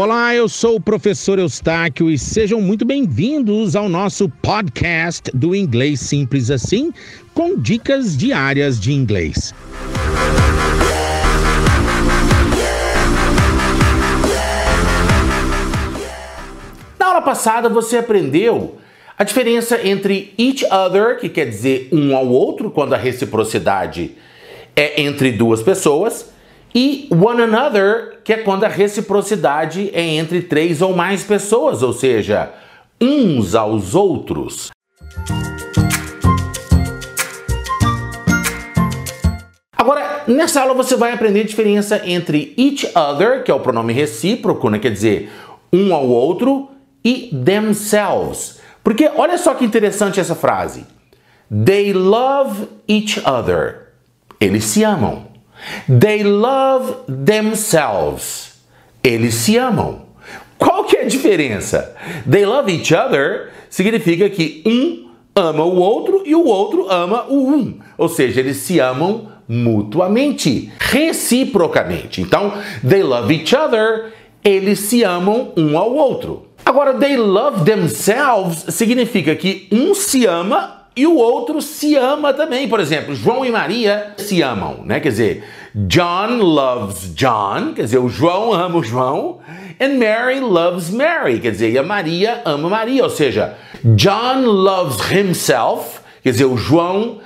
Olá, eu sou o professor Eustáquio e sejam muito bem-vindos ao nosso podcast do Inglês Simples Assim, com dicas diárias de inglês. Na aula passada você aprendeu a diferença entre each other, que quer dizer um ao outro, quando a reciprocidade é entre duas pessoas, e one another, que é quando a reciprocidade é entre três ou mais pessoas, ou seja, uns aos outros. Agora, nessa aula você vai aprender a diferença entre each other, que é o pronome recíproco, né, quer dizer um ao outro, e themselves. Porque olha só que interessante essa frase. They love each other. Eles se amam. They love themselves. Eles se amam. Qual que é a diferença? They love each other significa que um ama o outro e o outro ama o um. Ou seja, eles se amam mutuamente, reciprocamente. Então, they love each other, eles se amam um ao outro. Agora, they love themselves significa que um se ama e o outro se ama também. Por exemplo, João e Maria se amam, né? Quer dizer, John loves John, quer dizer, o João ama o João, and Mary loves Mary, quer dizer, e a Maria ama Maria, ou seja, John loves himself, quer dizer, o João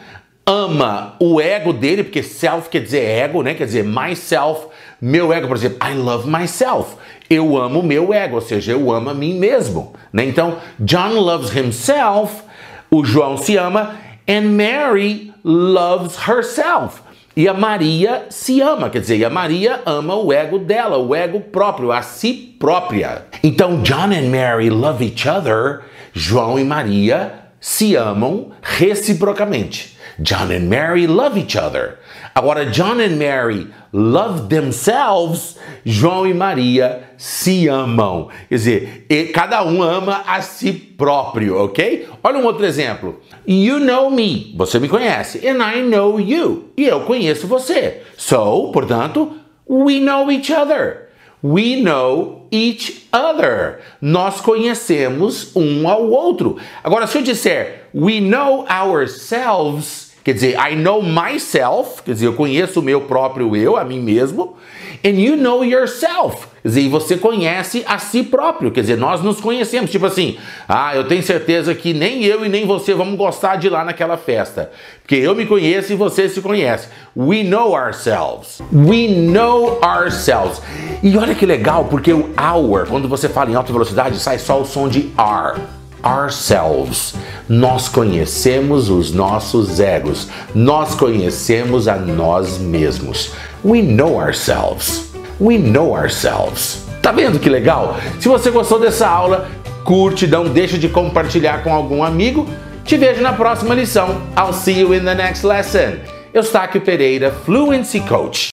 ama o ego dele, porque self quer dizer ego, né? Quer dizer, myself, meu ego, por exemplo, I love myself. Eu amo meu ego, ou seja, eu amo a mim mesmo, né? Então, John loves himself o João se ama and Mary loves herself. E a Maria se ama, quer dizer, a Maria ama o ego dela, o ego próprio, a si própria. Então, John and Mary love each other. João e Maria se amam reciprocamente. John and Mary love each other. Agora, John and Mary love themselves. João e Maria se amam. Quer dizer, cada um ama a si próprio, ok? Olha um outro exemplo. You know me. Você me conhece. And I know you. E eu conheço você. So, portanto, we know each other. We know each other. Nós conhecemos um ao outro. Agora, se eu disser we know ourselves, Quer dizer, I know myself, quer dizer, eu conheço o meu próprio eu, a mim mesmo, and you know yourself. Quer dizer, você conhece a si próprio, quer dizer, nós nos conhecemos. Tipo assim, ah, eu tenho certeza que nem eu e nem você vamos gostar de ir lá naquela festa. Porque eu me conheço e você se conhece. We know ourselves. We know ourselves. E olha que legal, porque o our, quando você fala em alta velocidade, sai só o som de R ourselves. Nós conhecemos os nossos egos. Nós conhecemos a nós mesmos. We know ourselves. We know ourselves. Tá vendo que legal? Se você gostou dessa aula, curte, não deixe de compartilhar com algum amigo. Te vejo na próxima lição. I'll see you in the next lesson. Eustáquio Pereira, Fluency Coach.